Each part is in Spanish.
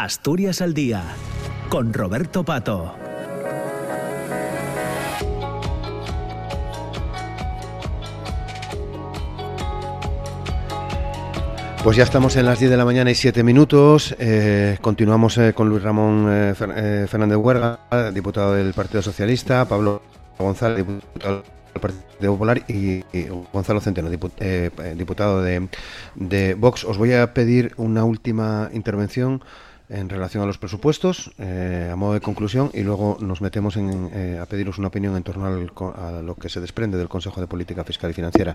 Asturias al Día, con Roberto Pato. Pues ya estamos en las 10 de la mañana y 7 minutos. Eh, continuamos eh, con Luis Ramón eh, Fernández Huerga, diputado del Partido Socialista, Pablo González, diputado del Partido Popular, y, Gonzalo Centeno, diputado de, de Vox. Os voy a pedir una última intervención en relación a los presupuestos, eh, a modo de conclusión, y luego nos metemos en, eh, a pediros una opinión en torno a lo que se desprende del Consejo de Política Fiscal y Financiera.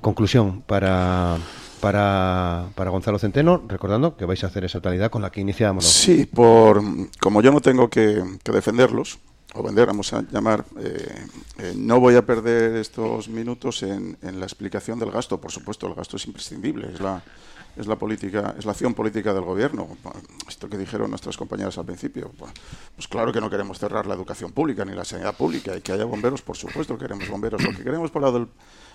Conclusión para, para, para Gonzalo Centeno, recordando que vais a hacer esa totalidad con la que iniciamos. Sí, por, como yo no tengo que, defenderlos, o vender, vamos a llamar, eh, no voy a perder estos minutos en, en la explicación del gasto. Por supuesto, el gasto es imprescindible, es la es la política, es la acción política del gobierno. Esto que dijeron nuestras compañeras al principio. Pues claro que no queremos cerrar la educación pública ni la sanidad pública y que haya bomberos, por supuesto queremos bomberos. Lo que queremos por, el,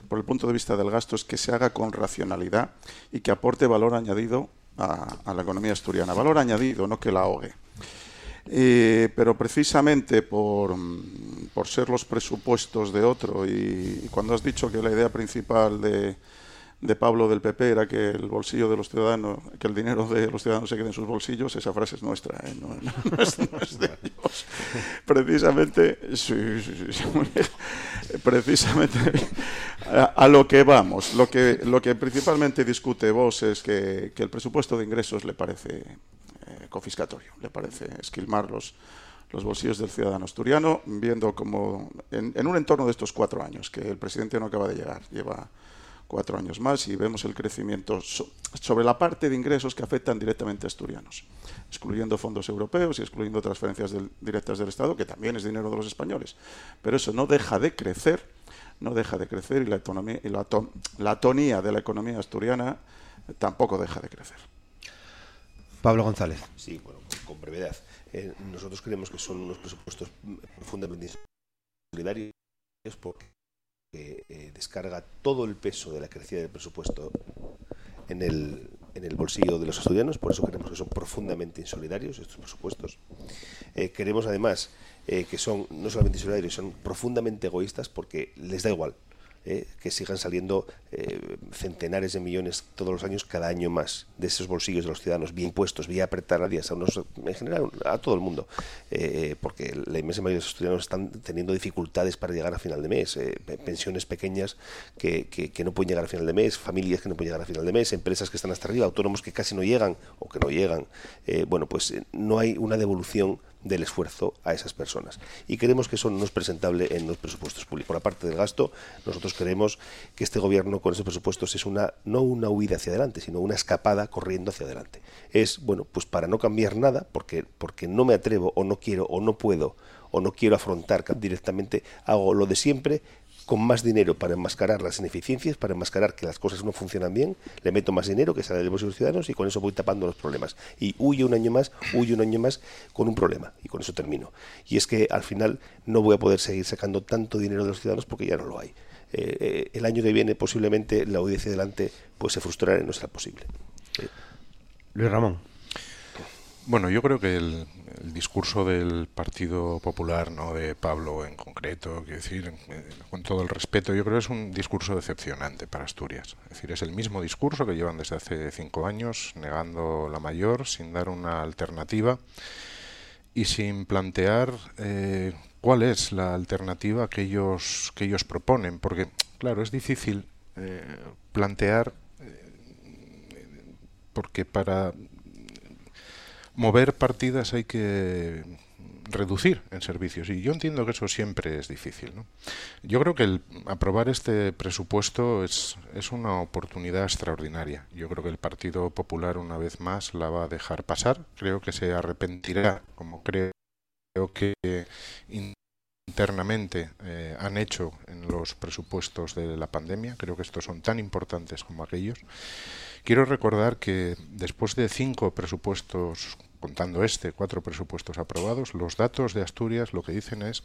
por el punto de vista del gasto es que se haga con racionalidad y que aporte valor añadido a, la economía asturiana. Valor añadido, no que la ahogue. Eh, pero precisamente por, por, ser los presupuestos de otro y cuando has dicho que la idea principal de, de Pablo del PP era que el bolsillo de los ciudadanos, que el dinero de los ciudadanos se quede en sus bolsillos, esa frase es nuestra, ¿eh? no, es, de ellos. Precisamente, precisamente a, lo que vamos, lo que, lo que principalmente discute vos es que, el presupuesto de ingresos le parece eh, confiscatorio, le parece esquilmar los, los bolsillos del ciudadano asturiano, viendo como en, en un entorno de estos cuatro años, que el presidente no acaba de llegar, lleva cuatro años más y vemos el crecimiento sobre la parte de ingresos que afectan directamente a asturianos, excluyendo fondos europeos y excluyendo transferencias directas del Estado, que también es dinero de los españoles. Pero eso no deja de crecer, no deja de crecer y la, autonomía, y la, la tonía de la economía asturiana tampoco deja de crecer. Pablo González. Sí, bueno, con brevedad. Eh, nosotros creemos que son unos presupuestos profundamente solidarios porque que eh, descarga todo el peso de la crecida del presupuesto en el, en el bolsillo de los estudiantes, por eso creemos que son profundamente insolidarios estos presupuestos. Eh, queremos además eh, que son no solamente insolidarios, son profundamente egoístas porque les da igual ¿eh? que sigan saliendo eh, centenares de millones todos los años, cada año más, de esos bolsillos de los ciudadanos, bien puestos, bien apretar a días, a unos, en general a todo el mundo, eh, porque la inmensa mayoría de los estudiantes están teniendo dificultades para llegar a final de mes, pensiones pequeñas que, que, no pueden llegar a final de mes, familias que no pueden llegar a final de mes, empresas que están hasta arriba, autónomos que casi no llegan o que no llegan. bueno, pues no hay una devolución del esfuerzo a esas personas. Y creemos que eso no es presentable en los presupuestos públicos. Por la parte del gasto, nosotros creemos que este gobierno con esos presupuestos es una no una huida hacia adelante, sino una escapada corriendo hacia adelante. Es, bueno, pues para no cambiar nada, porque, porque no me atrevo o no quiero o no puedo o no quiero afrontar directamente, hago lo de siempre con más dinero para enmascarar las ineficiencias, para enmascarar que las cosas no funcionan bien, le meto más dinero que sale de los ciudadanos y con eso voy tapando los problemas. Y huyo un año más, huyo un año más con un problema y con eso termino. Y es que al final no voy a poder seguir sacando tanto dinero de los ciudadanos porque ya no lo hay. Eh, eh, el año que viene posiblemente la audiencia adelante pues se frustrará y no será posible. Luis Ramón. Bueno, yo creo que el, discurso del Partido Popular, no de Pablo en concreto, quiero decir, eh, con todo el respeto, yo creo que es un discurso decepcionante para Asturias. Es decir, es el mismo discurso que llevan desde hace cinco años, negando la mayor, sin dar una alternativa y sin plantear eh, cuál es la alternativa que ellos que ellos proponen, porque claro es difícil eh, plantear porque para mover partidas hay que reducir en servicios y yo entiendo que eso siempre es difícil. ¿no? Yo creo que el aprobar este presupuesto es, es una oportunidad extraordinaria. Yo creo que el Partido Popular una vez más la va a dejar pasar. Creo que se arrepentirá, como creo que internamente eh, han hecho en los presupuestos de la pandemia. Creo que estos son tan importantes como aquellos. Quiero recordar que después de cinco presupuestos contando este, cuatro presupuestos aprobados, los datos de Asturias lo que dicen es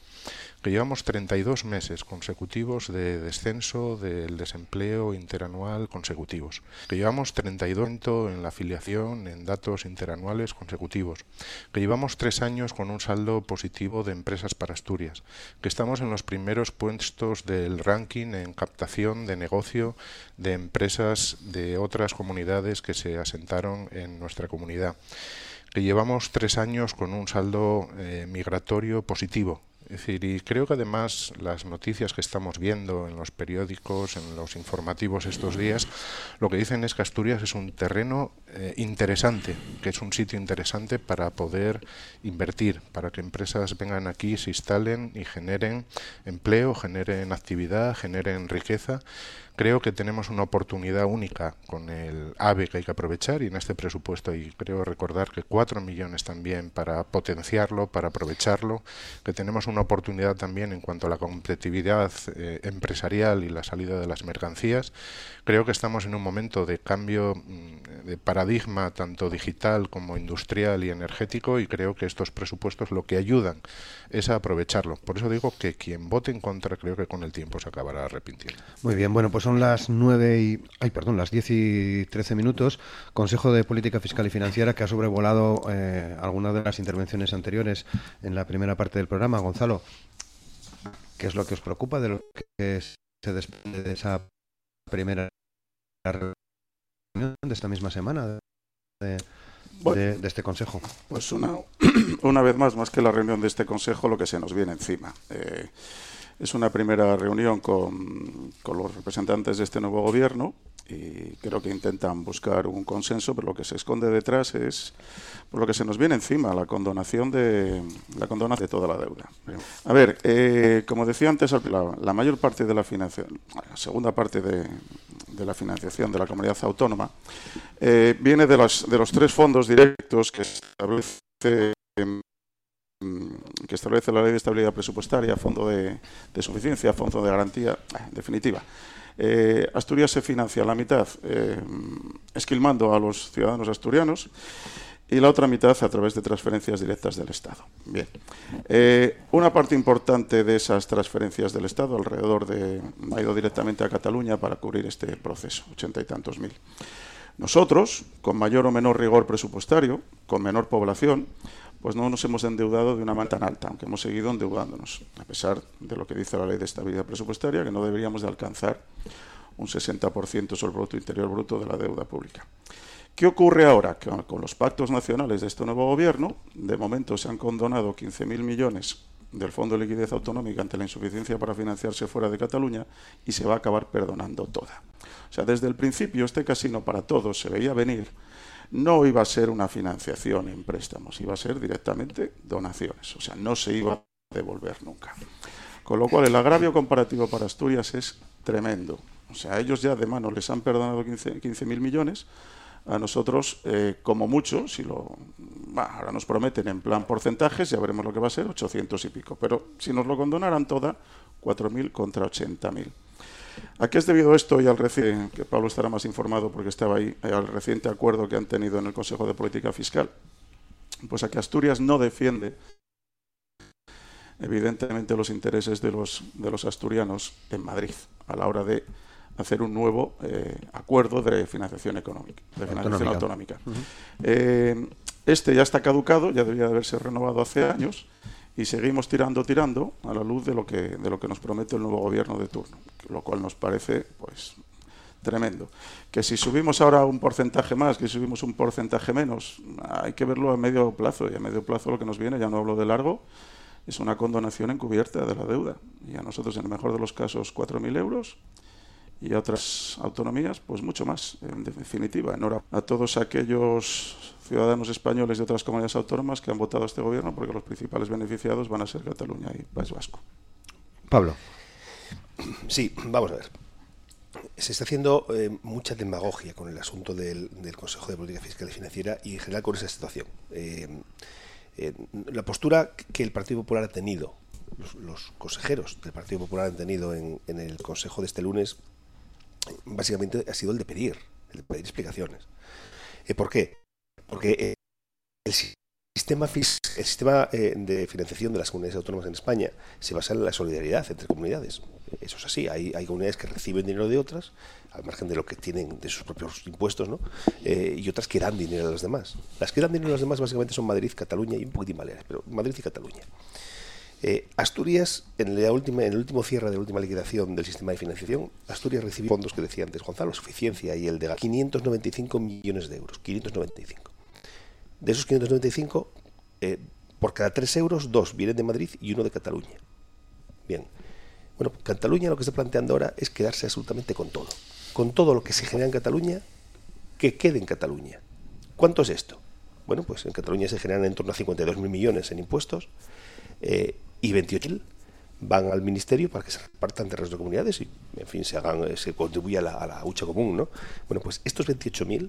que llevamos 32 meses consecutivos de descenso del desempleo interanual consecutivos, que llevamos 32 en la afiliación en datos interanuales consecutivos, que llevamos tres años con un saldo positivo de empresas para Asturias, que estamos en los primeros puestos del ranking en captación de negocio de empresas de otras comunidades que se asentaron en nuestra comunidad que llevamos tres años con un saldo eh, migratorio positivo. Es decir, y creo que además las noticias que estamos viendo en los periódicos, en los informativos estos días, lo que dicen es que Asturias es un terreno eh, interesante, que es un sitio interesante para poder invertir, para que empresas vengan aquí, se instalen y generen empleo, generen actividad, generen riqueza Creo que tenemos una oportunidad única con el AVE que hay que aprovechar y en este presupuesto y creo recordar que cuatro millones también para potenciarlo, para aprovecharlo, que tenemos una oportunidad también en cuanto a la competitividad eh, empresarial y la salida de las mercancías. Creo que estamos en un momento de cambio mm, paradigma tanto digital como industrial y energético y creo que estos presupuestos lo que ayudan es a aprovecharlo. Por eso digo que quien vote en contra creo que con el tiempo se acabará arrepintiendo. Muy bien, bueno, pues son las nueve y... Ay, perdón, las 10 y 13 minutos. Consejo de Política Fiscal y Financiera que ha sobrevolado eh, algunas de las intervenciones anteriores en la primera parte del programa. Gonzalo, ¿qué es lo que os preocupa de lo que se desprende de esa primera de esta misma semana de, de, este consejo? Pues una, una vez más, más que la reunión de este consejo, lo que se nos viene encima. Eh, es una primera reunión con, con, los representantes de este nuevo gobierno y creo que intentan buscar un consenso, pero lo que se esconde detrás es por lo que se nos viene encima, la condonación de la condonación de toda la deuda. A ver, eh, como decía antes, la, mayor parte de la financiación, la segunda parte de, de la financiación de la comunidad autónoma eh, viene de los, de los tres fondos directos que establece que establece la Ley de Estabilidad Presupuestaria, Fondo de, Suficiencia, Fondo de Garantía, eh, en definitiva. Eh, Asturias se financia la mitad eh, esquilmando a los ciudadanos asturianos y la otra mitad a través de transferencias directas del Estado. Bien, una parte importante de esas transferencias del Estado, alrededor de, ha ido directamente a Cataluña para cubrir este proceso, ochenta y tantos mil. Nosotros, con mayor o menor rigor presupuestario, con menor población, pues no nos hemos endeudado de una manera tan alta, aunque hemos seguido endeudándonos, a pesar de lo que dice la ley de estabilidad presupuestaria, que no deberíamos de alcanzar un 60% sobre el Producto Interior Bruto de la deuda pública. ¿Qué ocurre ahora? Que con los pactos nacionales de este nuevo gobierno, de momento se han condonado 15.000 millones del Fondo de Liquidez Autonómica ante la insuficiencia para financiarse fuera de Cataluña y se va a acabar perdonando toda. O sea, desde el principio este casino para todos se veía venir no iba a ser una financiación en préstamos, iba a ser directamente donaciones, o sea, no se iba a devolver nunca. Con lo cual, el agravio comparativo para Asturias es tremendo. O sea, ellos ya de mano les han perdonado 15 mil millones, a nosotros, eh, como mucho, si lo ahora nos prometen en plan porcentajes, ya veremos lo que va a ser, 800 y pico. Pero si nos lo condonaran toda, 4.000 contra 80.000. ¿A qué es debido esto y al reciente, que Pablo estará más informado porque estaba ahí, al reciente acuerdo que han tenido en el Consejo de Política Fiscal? Pues a que Asturias no defiende evidentemente los intereses de los, de los asturianos en Madrid a la hora de hacer un nuevo eh, acuerdo de financiación económica, de financiación autonómica. Eh, este ya está caducado, ya debería de haberse renovado hace años y seguimos tirando, tirando a la luz de lo que, de lo que nos promete el nuevo gobierno de turno, lo cual nos parece pues tremendo. Que si subimos ahora un porcentaje más, que si subimos un porcentaje menos, hay que verlo a medio plazo, y a medio plazo lo que nos viene, ya no hablo de largo, es una condonación encubierta de la deuda. Y a nosotros, en el mejor de los casos, 4.000 euros, y a otras autonomías, pues mucho más, en definitiva. Enhorabuena a todos aquellos ciudadanos españoles de otras comunidades autónomas que han votado a este gobierno, porque los principales beneficiados van a ser Cataluña y País Vasco. Pablo. Sí, vamos a ver. Se está haciendo eh, mucha demagogia con el asunto del, Consejo de Política Fiscal y Financiera y en general con esa situación. Eh, eh, la postura que el Partido Popular ha tenido, los, consejeros del Partido Popular han tenido en, en el Consejo de este lunes, básicamente ha sido el de pedir, el de pedir explicaciones. ¿Por qué? Porque el sistema, el sistema eh, de financiación de las comunidades autónomas en España se basa en la solidaridad entre comunidades. Eso es así. Hay, comunidades que reciben dinero de otras, al margen de lo que tienen de sus propios impuestos, ¿no? Eh, y otras que dan dinero a las demás. Las que dan dinero a las demás básicamente son Madrid, Cataluña y un poquitín Baleares, pero Madrid y Cataluña. Eh, Asturias, en, la última, en el último cierre de la última liquidación del sistema de financiación, Asturias recibió fondos que decía antes Gonzalo, suficiencia y el de 595 millones de euros. 595. De esos 595, eh, por cada 3 euros, dos vienen de Madrid y uno de Cataluña. Bien. Bueno, Cataluña lo que está planteando ahora es quedarse absolutamente con todo. Con todo lo que se genera en Cataluña, que quede en Cataluña. ¿Cuánto es esto? Bueno, pues en Cataluña se generan en torno a 52.000 millones en impuestos. Eh, y 28.000 van al ministerio para que se repartan entre las dos comunidades y, en fin, se hagan, eh, se contribuya a la, a la hucha común, ¿no? Bueno, pues estos 28.000,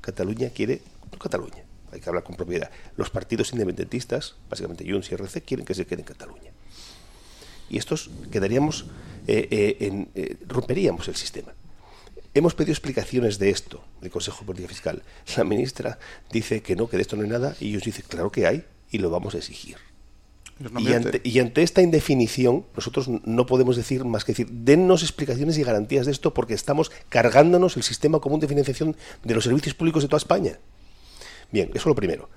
Cataluña quiere, Cataluña, hay que hablar con propiedad. Los partidos independentistas, básicamente Junts y RC, quieren que se quede en Cataluña. Y estos quedaríamos, eh, eh, en, eh, romperíamos el sistema. Hemos pedido explicaciones de esto, del Consejo de Política Fiscal. La ministra dice que no, que de esto no hay nada, y ellos dicen, claro que hay, y lo vamos a exigir. Y ante, y ante, esta indefinición, nosotros no podemos decir más que decir, dennos explicaciones y garantías de esto porque estamos cargándonos el sistema común de financiación de los servicios públicos de toda España. Bien, eso es lo primero.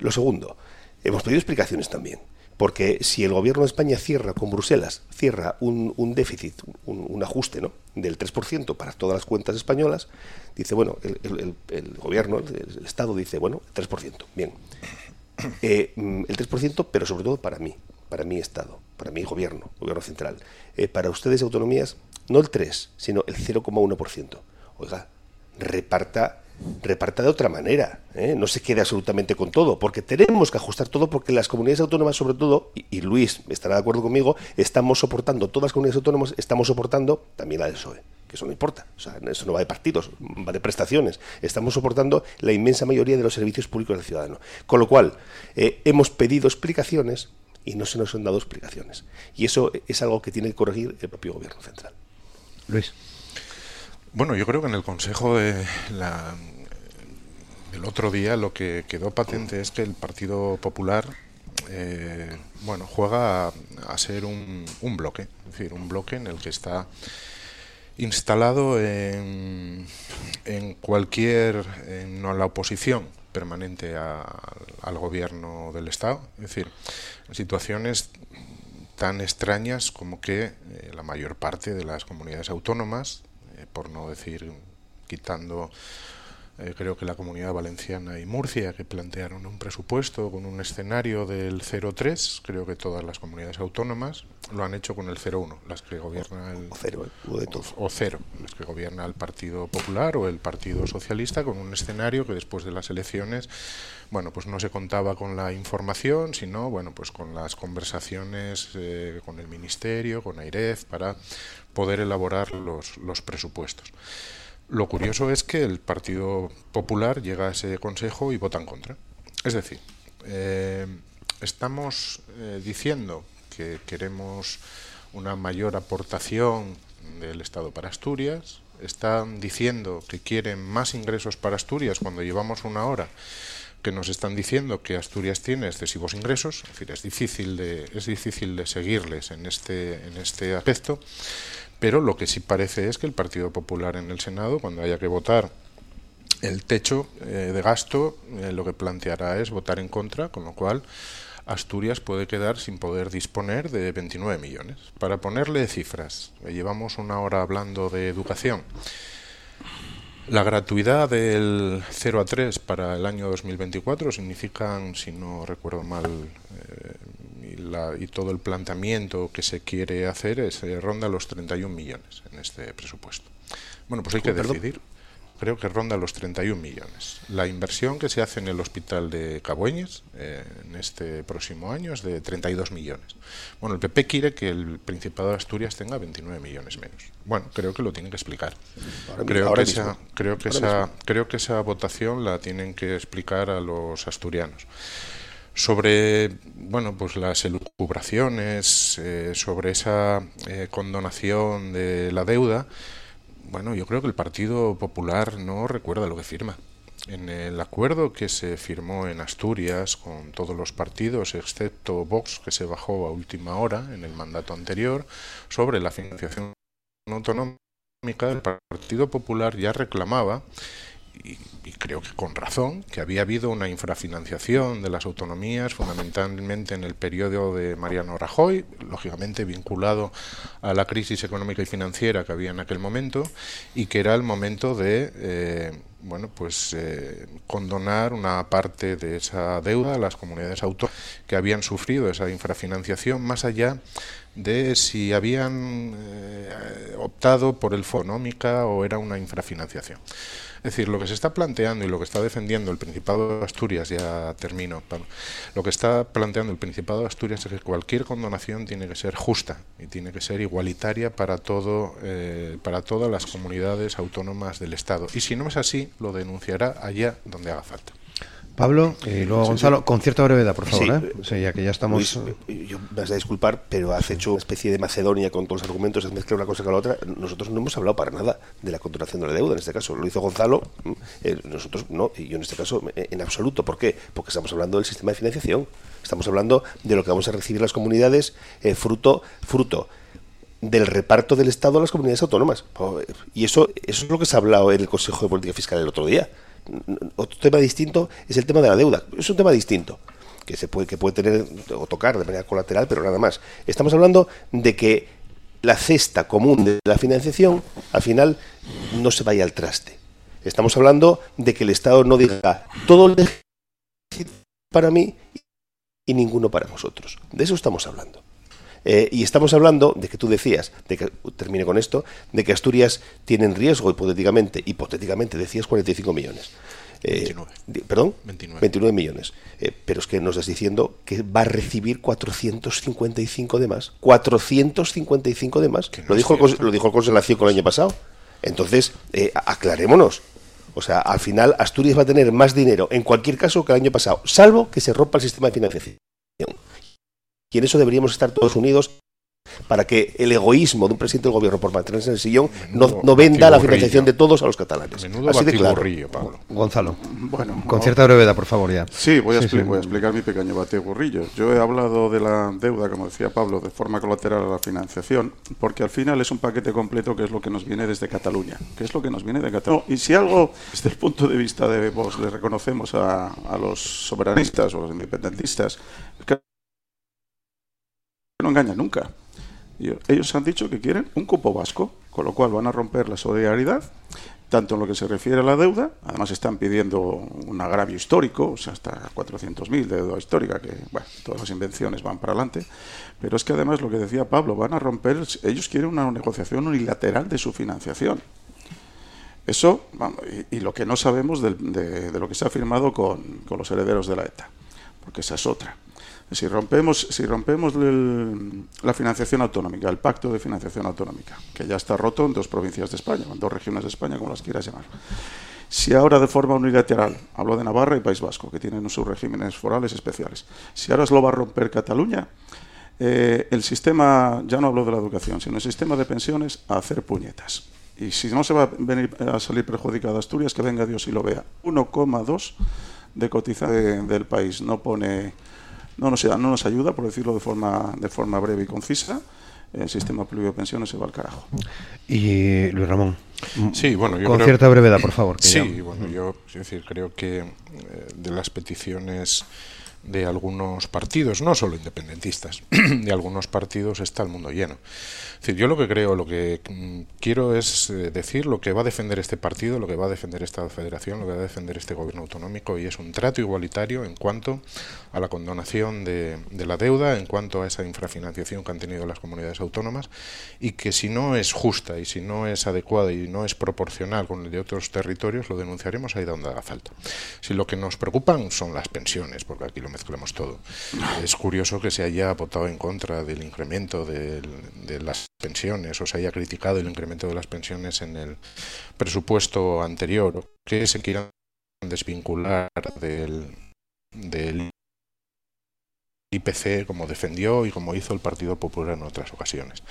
Lo segundo, hemos pedido explicaciones también. Porque si el gobierno de España cierra con Bruselas, cierra un, un déficit, un, ajuste ¿no? del 3% para todas las cuentas españolas, dice, bueno, el, el, el gobierno, el, Estado dice, bueno, 3%, bien. Eh, mm, el 3%, pero sobre todo para mí, para mi Estado, para mi gobierno, gobierno central. Eh, para ustedes, autonomías, no el 3, sino el 0,1%. Oiga, reparta reparta de otra manera, ¿eh? no se quede absolutamente con todo, porque tenemos que ajustar todo, porque las comunidades autónomas, sobre todo, y, Luis estará de acuerdo conmigo, estamos soportando, todas las comunidades autónomas estamos soportando también la del PSOE, que eso no importa, o sea, eso no va de partidos, va de prestaciones, estamos soportando la inmensa mayoría de los servicios públicos del ciudadano. Con lo cual, eh, hemos pedido explicaciones y no se nos han dado explicaciones. Y eso es algo que tiene que corregir el propio gobierno central. Luis. Bueno, yo creo que en el Consejo de otro día lo que quedó patente es que el Partido Popular eh, bueno, juega a, ser un, un, bloque, es decir, un bloque en el que está instalado en, en cualquier, en la oposición permanente al gobierno del Estado, es decir, en situaciones tan extrañas como que eh, la mayor parte de las comunidades autónomas por no decir quitando eh, creo que la comunidad valenciana y Murcia que plantearon un presupuesto con un escenario del 0,3 creo que todas las comunidades autónomas lo han hecho con el 0,1 las que gobierna el o cero, ¿eh? o, de todo. o cero las que gobierna el Partido Popular o el Partido Socialista con un escenario que después de las elecciones bueno pues no se contaba con la información sino bueno pues con las conversaciones eh, con el Ministerio con AIREF para poder elaborar los, los presupuestos. Lo curioso es que el Partido Popular llega a ese consejo y vota en contra. Es decir, eh, estamos eh, diciendo que queremos una mayor aportación del Estado para Asturias, están diciendo que quieren más ingresos para Asturias cuando llevamos una hora que nos están diciendo que Asturias tiene excesivos ingresos, es decir, es difícil de, es difícil de seguirles en este, en este aspecto. Pero lo que sí parece es que el Partido Popular en el Senado, cuando haya que votar el techo eh, de gasto, eh, lo que planteará es votar en contra, con lo cual Asturias puede quedar sin poder disponer de 29 millones. Para ponerle cifras, llevamos una hora hablando de educación. La gratuidad del 0 a 3 para el año 2024 significan, si no recuerdo mal, eh, la, y todo el planteamiento que se quiere hacer es eh, ronda los 31 millones en este presupuesto. Bueno, pues hay que decidir. Creo que ronda los 31 millones. La inversión que se hace en el hospital de Cabueñes eh, en este próximo año es de 32 millones. Bueno, el PP quiere que el Principado de Asturias tenga 29 millones menos. Bueno, creo que lo tienen que explicar. Ahora, creo, ahora que mismo. esa, creo, que Ahora esa, mismo. creo que esa votación la tienen que explicar a los asturianos sobre bueno pues las elucubraciones eh, sobre esa eh, condonación de la deuda bueno yo creo que el Partido Popular no recuerda lo que firma. En el acuerdo que se firmó en Asturias con todos los partidos, excepto Vox, que se bajó a última hora en el mandato anterior, sobre la financiación autonómica, el Partido Popular ya reclamaba y, creo que con razón, que había habido una infrafinanciación de las autonomías, fundamentalmente en el periodo de Mariano Rajoy, lógicamente vinculado a la crisis económica y financiera que había en aquel momento, y que era el momento de eh, bueno, pues eh, condonar una parte de esa deuda a las comunidades autónomas que habían sufrido esa infrafinanciación, más allá de si habían eh, optado por el fonómica o era una infrafinanciación. Es decir, lo que se está planteando y lo que está defendiendo el Principado de Asturias, ya termino, lo que está planteando el Principado de Asturias es que cualquier condonación tiene que ser justa y tiene que ser igualitaria para, todo, eh, para todas las comunidades autónomas del Estado. Y si no es así, lo denunciará allá donde haga falta. Pablo y luego Gonzalo, con cierta brevedad, por favor, ¿eh? ya que ya estamos... yo me vas a disculpar, pero has hecho una especie de Macedonia con todos los argumentos, has mezclado una cosa con la otra. Nosotros no hemos hablado para nada de la contratación de la deuda, en este caso. Lo hizo Gonzalo, eh, nosotros no, y yo en este caso en absoluto. ¿Por qué? Porque estamos hablando del sistema de financiación. Estamos hablando de lo que vamos a recibir las comunidades eh, fruto, fruto del reparto del Estado a las comunidades autónomas. Y eso, eso es lo que se ha hablado en el Consejo de Política Fiscal el otro día otro tema distinto es el tema de la deuda. Es un tema distinto que se puede que puede tener o tocar de manera colateral, pero nada más. Estamos hablando de que la cesta común de la financiación al final no se vaya al traste. Estamos hablando de que el Estado no diga todo para mí y ninguno para vosotros. De eso estamos hablando. Eh, y estamos hablando de que tú decías, de que termine con esto, de que Asturias tiene en riesgo hipotéticamente, hipotéticamente decías 45 millones. Eh, ¿Perdón? 29. millones. Eh, pero es que nos estás diciendo que va a recibir 455 de más. 455 de más. lo, dijo el, lo dijo el Consejo el año pasado. Entonces, aclarémonos. O sea, al final Asturias va a tener más dinero en cualquier caso que el año pasado, salvo que se rompa el sistema de financiación. Y en eso deberíamos estar todos unidos para que el egoísmo de un presidente del gobierno por mantenerse en el sillón no, venda la financiación de todos a los catalanes. Así de claro. Gonzalo, bueno, con cierta brevedad, por favor, ya. Sí, voy a, explicar mi pequeño bategurrillo. Yo he hablado de la deuda, como decía Pablo, de forma colateral a la financiación, porque al final es un paquete completo que es lo que nos viene desde Cataluña, que es lo que nos viene de Cataluña. y si algo, desde el punto de vista de vos, le reconocemos a, a los soberanistas o a los independentistas, no engañan nunca. Ellos han dicho que quieren un cupo vasco, con lo cual van a romper la solidaridad, tanto en lo que se refiere a la deuda, además están pidiendo un agravio histórico, o sea, hasta 400.000 de deuda histórica, que, bueno, todas las invenciones van para adelante, pero es que además lo que decía Pablo, van a romper, ellos quieren una negociación unilateral de su financiación. Eso, y, lo que no sabemos de, lo que se ha firmado con los herederos de la ETA, porque esa es otra. Si rompemos, si rompemos la financiación autonómica, el pacto de financiación autonómica, que ya está roto en dos provincias de España, en dos regiones de España, como las quieras llamar. Si ahora de forma unilateral, hablo de Navarra y País Vasco, que tienen sus regímenes forales especiales, si ahora lo va a romper Cataluña, eh, el sistema, ya no hablo de la educación, sino el sistema de pensiones a hacer puñetas. Y si no se va a, venir a salir perjudicada Asturias, que venga Dios y lo vea. 1,2 de cotización del país. No pone no nos, no nos ayuda, por decirlo de forma, de forma breve y concisa. El sistema público de pensiones se va al carajo. Y Luis Ramón. Sí, bueno, con cierta brevedad, por favor. sí, bueno, yo decir, creo que eh, de las peticiones de algunos partidos, no solo independentistas, de algunos partidos está el mundo lleno yo lo que creo, lo que mm, quiero es eh, decir lo que va a defender este partido, lo que va a defender esta federación, lo que va a defender este gobierno autonómico y es un trato igualitario en cuanto a la condonación de, la deuda, en cuanto a esa infrafinanciación que han tenido las comunidades autónomas y que si no es justa y si no es adecuada y no es proporcional con el de otros territorios, lo denunciaremos ahí donde haga falta. Si lo que nos preocupan son las pensiones, porque aquí lo mezclamos todo. Es curioso que se haya votado en contra del incremento de las pensiones o se haya criticado el incremento de las pensiones en el presupuesto anterior, que se quieran desvincular del, del IPC como defendió y como hizo el Partido Popular en otras ocasiones.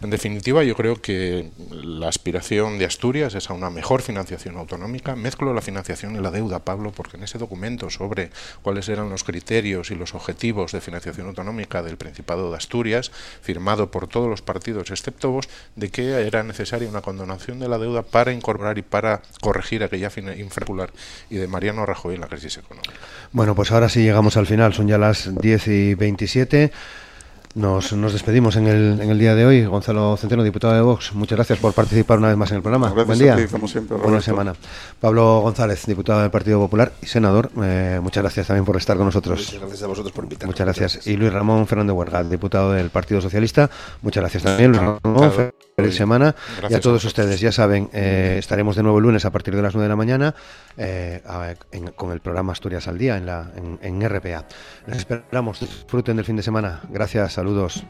En definitiva, yo creo que la aspiración de Asturias es a una mejor financiación autonómica. Mezclo la financiación y la deuda, Pablo, porque en ese documento sobre cuáles eran los criterios y los objetivos de financiación autonómica del Principado de Asturias, firmado por todos los partidos excepto vos, de que era necesaria una condonación de la deuda para incorporar y para corregir aquella infracular y de Mariano Rajoy en la crisis económica. Bueno, pues ahora sí llegamos al final, son ya las 10 y 27. Nos, nos despedimos en el, en el día de hoy. Gonzalo Centeno, diputado de Vox, muchas gracias por participar una vez más en el programa. Buen día. como siempre, Buena semana. Pablo González, diputado del Partido Popular y senador, eh, muchas gracias también por estar con nosotros. Muchas gracias a vosotros por invitarnos. Muchas gracias. Y Luis Ramón Fernández Huerga, diputado del Partido Socialista, muchas gracias también, Luis Ramón. Feliz semana. y a todos ustedes, ya saben, eh, estaremos de nuevo el lunes a partir de las 9 de la mañana eh, con el programa Asturias al Día en, la, en, en RPA. Les esperamos, disfruten del fin de semana. Gracias, Saludos.